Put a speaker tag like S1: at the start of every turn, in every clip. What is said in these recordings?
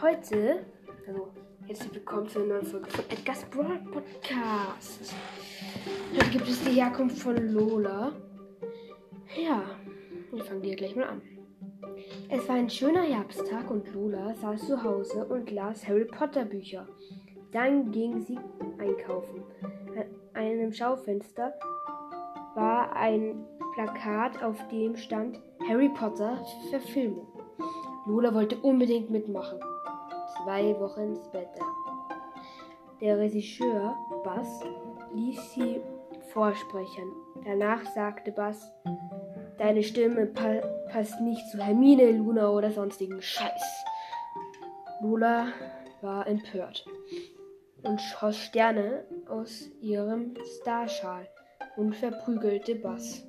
S1: Heute, also herzlich willkommen zu einer neuen Folge von Edgar's Brawl Podcast. Heute gibt es die Herkunft von Lola. Ja, wir fangen hier gleich mal an. Es war ein schöner Herbsttag und Lola saß zu Hause und las Harry Potter Bücher. Dann ging sie einkaufen. An einem Schaufenster war ein Plakat, auf dem stand Harry Potter Verfilmung. Lola wollte unbedingt mitmachen. Zwei Wochen später. Der Regisseur Bass ließ sie vorsprechen. Danach sagte Bass, deine Stimme pa passt nicht zu Hermine, Luna oder sonstigen Scheiß. Lola war empört und schoss Sterne aus ihrem Starschal und verprügelte Bass.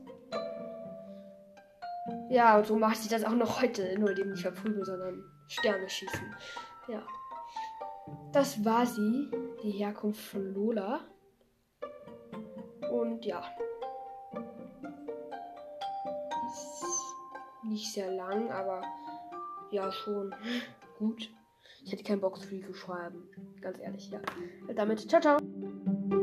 S1: Ja, und so macht sie das auch noch heute. Nur eben nicht verprügeln, sondern Sterne schießen. Ja. Das war sie, die Herkunft von Lola. Und ja. Ist nicht sehr lang, aber ja, schon gut. Ich hätte keinen Bock, zu viel zu schreiben. Ganz ehrlich, ja. Damit, ciao, ciao.